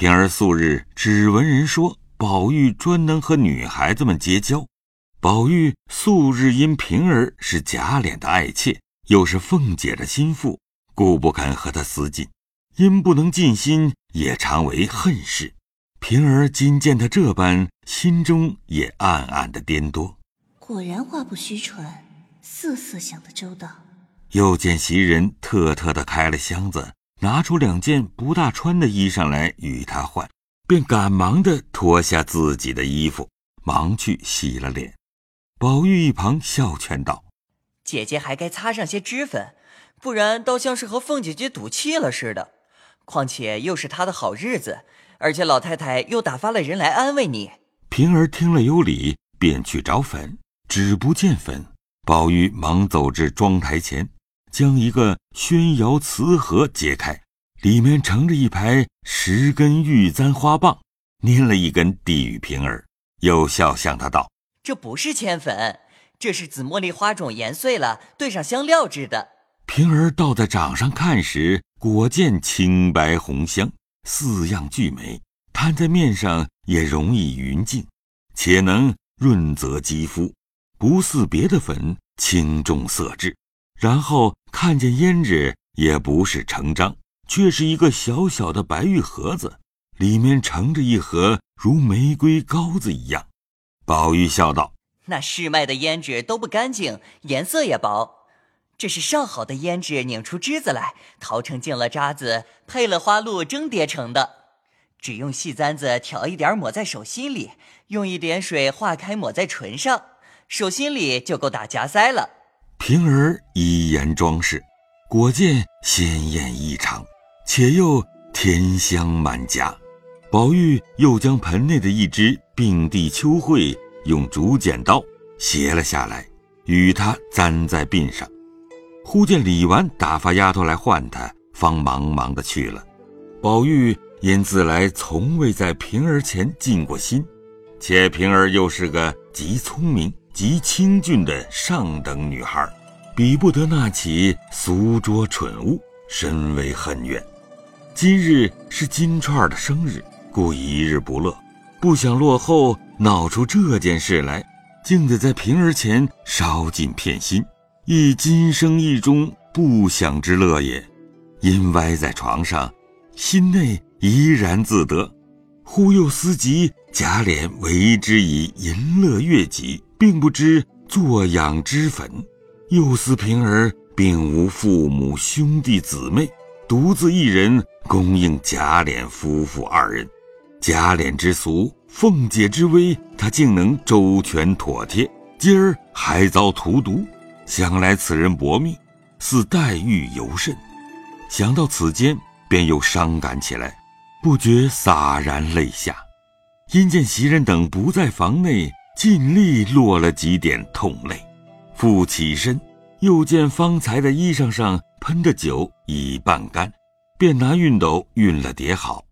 平儿素日只闻人说宝玉专能和女孩子们结交，宝玉素日因平儿是贾琏的爱妾，又是凤姐的心腹，故不肯和他私近，因不能尽心，也常为恨事。平儿今见他这般，心中也暗暗的颠多。果然话不虚传，瑟瑟想的周到。又见袭人特特的开了箱子，拿出两件不大穿的衣裳来与他换，便赶忙的脱下自己的衣服，忙去洗了脸。宝玉一旁笑劝道：“姐姐还该擦上些脂粉，不然倒像是和凤姐姐赌气了似的。况且又是她的好日子，而且老太太又打发了人来安慰你。”平儿听了有理，便去找粉，只不见粉。宝玉忙走至妆台前。将一个宣窑瓷盒揭开，里面盛着一排十根玉簪花棒，拈了一根递与平儿，又笑向他道：“这不是铅粉，这是紫茉莉花种研碎了，兑上香料制的。”平儿倒在掌上看时，果见青白红香，四样俱美，摊在面上也容易匀净，且能润泽肌肤，不似别的粉轻重色质。然后看见胭脂也不是成章，却是一个小小的白玉盒子，里面盛着一盒如玫瑰膏子一样。宝玉笑道：“那市卖的胭脂都不干净，颜色也薄。这是上好的胭脂，拧出汁子来，淘成净了渣子，配了花露蒸叠成的。只用细簪子挑一点抹在手心里，用一点水化开抹在唇上，手心里就够打夹腮了。”平儿一言装饰，果见鲜艳异常，且又甜香满家。宝玉又将盆内的一只并蒂秋蕙用竹剪刀斜了下来，与他簪在鬓上。忽见李纨打发丫头来唤他，方忙忙的去了。宝玉因自来从未在平儿前尽过心，且平儿又是个极聪明。极清俊的上等女孩，比不得那起俗拙蠢物，深为恨怨。今日是金钏的生日，故一日不乐，不想落后闹出这件事来，竟得在平儿前烧尽片心，亦今生意中不想之乐也。因歪在床上，心内怡然自得，忽又思及贾琏为之以淫乐悦己。并不知作养脂粉，又思平儿并无父母兄弟姊妹，独自一人供应贾琏夫妇二人。贾琏之俗，凤姐之威，他竟能周全妥帖。今儿还遭荼毒，想来此人薄命，似黛玉尤甚。想到此间，便又伤感起来，不觉洒然泪下。因见袭人等不在房内。尽力落了几点痛泪，复起身，又见方才的衣裳上喷的酒已半干，便拿熨斗熨了叠好。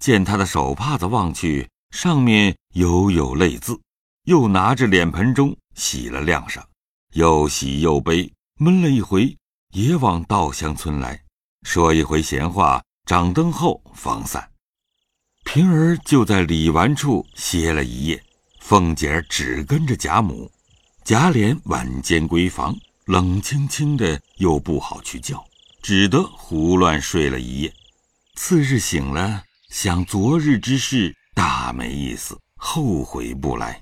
见他的手帕子望去，上面犹有泪渍，又拿着脸盆中洗了晾上，又洗又背，闷了一回，也往稻香村来，说一回闲话，掌灯后方散。平儿就在李纨处歇了一夜。凤姐儿只跟着贾母，贾琏晚间闺房，冷清清的，又不好去叫，只得胡乱睡了一夜。次日醒了，想昨日之事大没意思，后悔不来。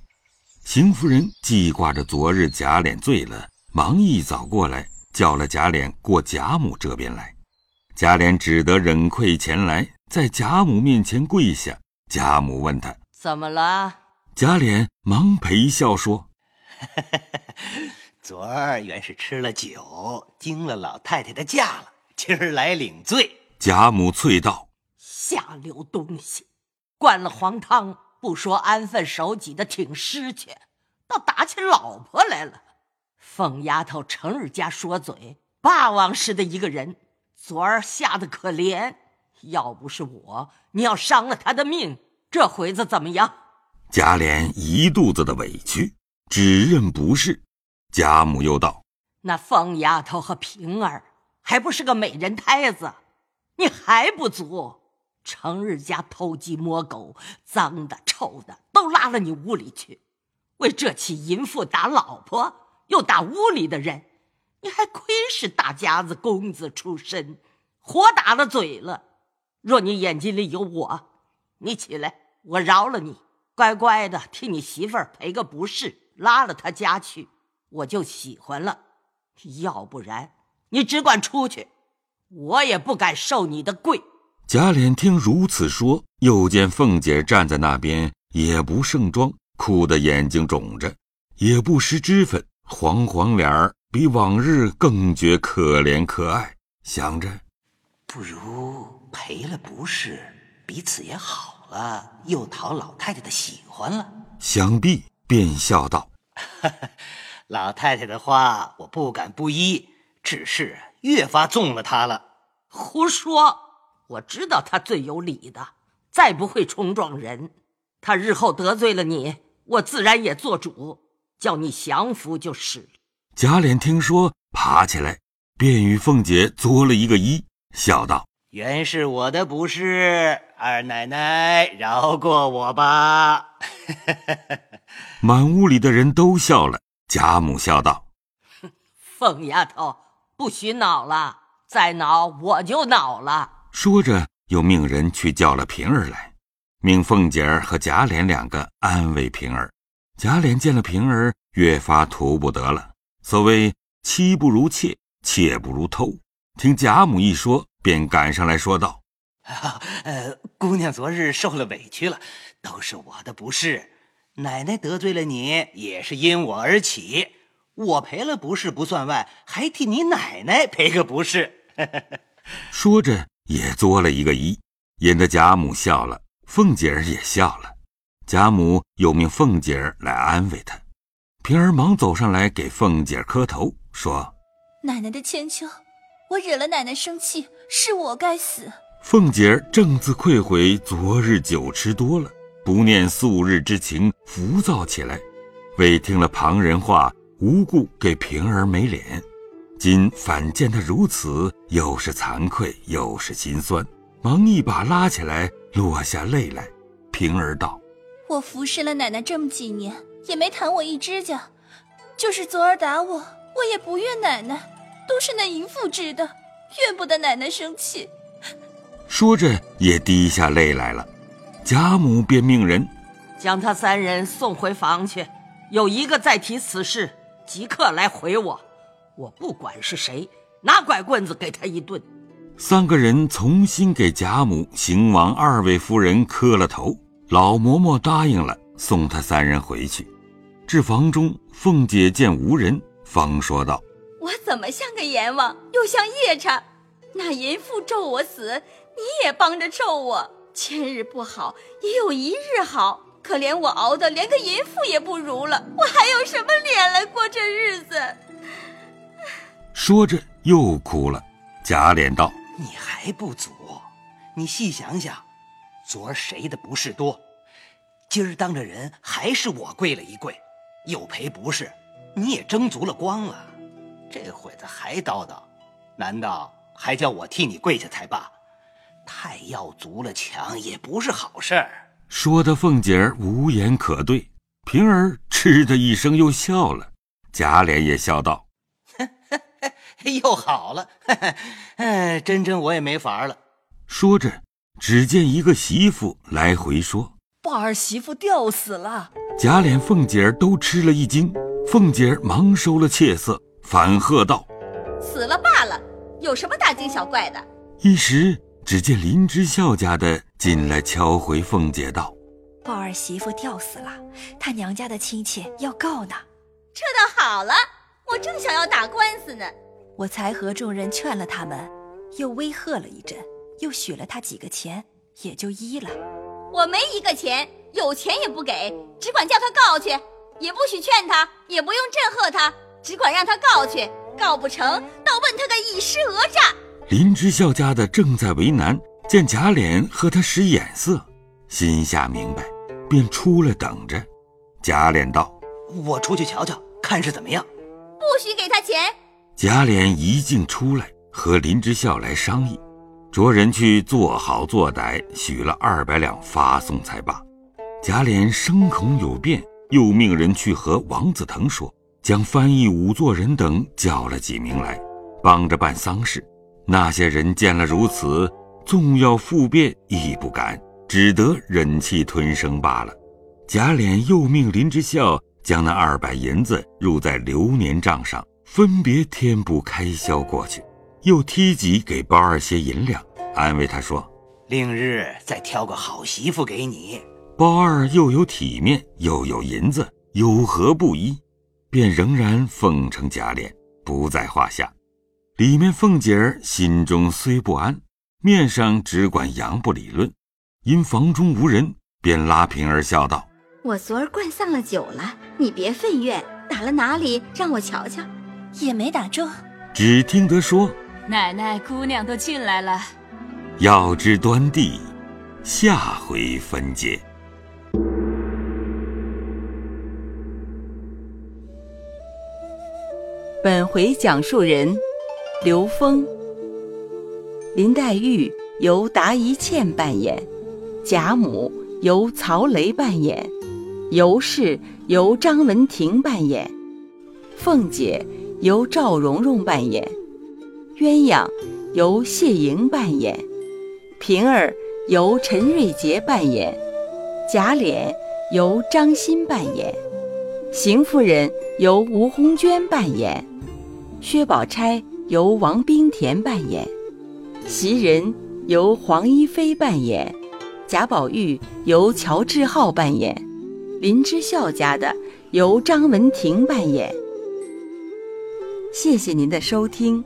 邢夫人记挂着昨日贾琏醉了，忙一早过来，叫了贾琏过贾母这边来。贾琏只得忍愧前来，在贾母面前跪下。贾母问他怎么了。贾琏忙陪笑说：“昨儿原是吃了酒，惊了老太太的驾了，今儿来领罪。”贾母啐道：“下流东西，灌了黄汤，不说安分守己的挺尸去，倒打起老婆来了。疯丫头成日家说嘴，霸王似的一个人，昨儿吓得可怜。要不是我，你要伤了他的命，这回子怎么样？”贾琏一肚子的委屈，只认不是。贾母又道：“那疯丫头和平儿还不是个美人胎子，你还不足？成日家偷鸡摸狗，脏的臭的都拉了你屋里去，为这起淫妇打老婆，又打屋里的人，你还亏是大家子公子出身，活打了嘴了。若你眼睛里有我，你起来，我饶了你，乖乖的替你媳妇儿赔个不是，拉了她家去，我就喜欢了。要不然，你只管出去，我也不敢受你的跪。贾琏听如此说，又见凤姐站在那边，也不盛装，哭得眼睛肿着，也不施脂粉，黄黄脸儿，比往日更觉可怜可爱。想着，不如赔了不是，彼此也好了，又讨老太太的喜欢了。想必便笑道：“ 老太太的话，我不敢不依，只是越发纵了她了。”胡说！我知道她最有理的，再不会冲撞人。她日后得罪了你，我自然也做主，叫你降服就是了。贾琏听说，爬起来，便与凤姐作了一个揖，笑道：“原是我的不是，二奶奶饶过我吧。”满屋里的人都笑了。贾母笑道：“疯丫头，不许恼了，再恼我就恼了。”说着，又命人去叫了平儿来，命凤姐儿和贾琏两个安慰平儿。贾琏见了平儿，越发图不得了。所谓妻不如妾，妾不如偷。听贾母一说，便赶上来说道：“呃，姑娘昨日受了委屈了，都是我的不是。奶奶得罪了你，也是因我而起。我赔了不是不算外，还替你奶奶赔个不是。”说着。也作了一个揖，引得贾母笑了，凤姐儿也笑了。贾母又命凤姐儿来安慰她。平儿忙走上来给凤姐儿磕头，说：“奶奶的千秋，我惹了奶奶生气，是我该死。”凤姐儿正自愧悔昨日酒吃多了，不念素日之情，浮躁起来，为听了旁人话，无故给平儿没脸。今反见他如此，又是惭愧又是心酸，忙一把拉起来，落下泪来。平儿道：“我服侍了奶奶这么几年，也没弹我一指甲，就是昨儿打我，我也不怨奶奶，都是那淫妇治的，怨不得奶奶生气。”说着也滴下泪来了。贾母便命人将他三人送回房去，有一个再提此事，即刻来回我。我不管是谁，拿拐棍子给他一顿。三个人重新给贾母、邢王二位夫人磕了头。老嬷嬷答应了，送他三人回去。至房中，凤姐见无人，方说道：“我怎么像个阎王，又像夜叉？那淫妇咒我死，你也帮着咒我。千日不好，也有一日好。可怜我熬的连个淫妇也不如了，我还有什么脸来过这日子？”说着又哭了。贾琏道：“你还不足？你细想想，昨儿谁的不是多？今儿当着人还是我跪了一跪，又赔不是，你也争足了光了。这会子还叨叨，难道还叫我替你跪下才罢？太要足了强也不是好事儿。”说的凤姐儿无言可对。平儿嗤的一声又笑了。贾琏也笑道。又好了，哎，真真我也没法了。说着，只见一个媳妇来回说：“把儿媳妇吊死了。”贾琏、凤姐儿都吃了一惊。凤姐儿忙收了怯色，反喝道：“死了罢了，有什么大惊小怪的？”一时，只见林之孝家的进来敲回凤姐道：“鲍儿媳妇吊死了，他娘家的亲戚要告呢。”这倒好了，我正想要打官司呢。我才和众人劝了他们，又威吓了一阵，又许了他几个钱，也就依了。我没一个钱，有钱也不给，只管叫他告去，也不许劝他，也不用震吓他，只管让他告去。告不成，倒问他个以尸讹诈。林之孝家的正在为难，见贾琏和他使眼色，心下明白，便出来等着。贾琏道：“我出去瞧瞧，看是怎么样。”不许给他钱。贾琏一进出来，和林之孝来商议。着人去做好做歹，许了二百两发送才罢。贾琏声恐有变，又命人去和王子腾说，将翻译仵作人等叫了几名来，帮着办丧事。那些人见了如此，纵要复辩亦不敢，只得忍气吞声罢了。贾琏又命林之孝将那二百银子入在流年账上，分别添补开销过去。又提己给包二些银两，安慰他说：“令日再挑个好媳妇给你。”包二又有体面，又有银子，有何不依？便仍然奉承贾琏，不在话下。里面凤姐儿心中虽不安，面上只管佯不理论。因房中无人，便拉平儿笑道：“我昨儿灌丧了酒了，你别愤怨，打了哪里？让我瞧瞧。”也没打中。只听得说。奶奶、姑娘都进来了。要知端地，下回分解。本回讲述人：刘峰。林黛玉由达一茜扮演，贾母由曹雷扮演，尤氏由张文婷扮演，凤姐由赵蓉蓉扮演。鸳鸯由谢莹扮演，平儿由陈瑞杰扮演，贾琏由张欣扮演，邢夫人由吴红娟扮演，薛宝钗由王冰田扮演，袭人由黄一飞扮演，贾宝玉由乔志浩扮演，林之孝家的由张文婷扮演。谢谢您的收听。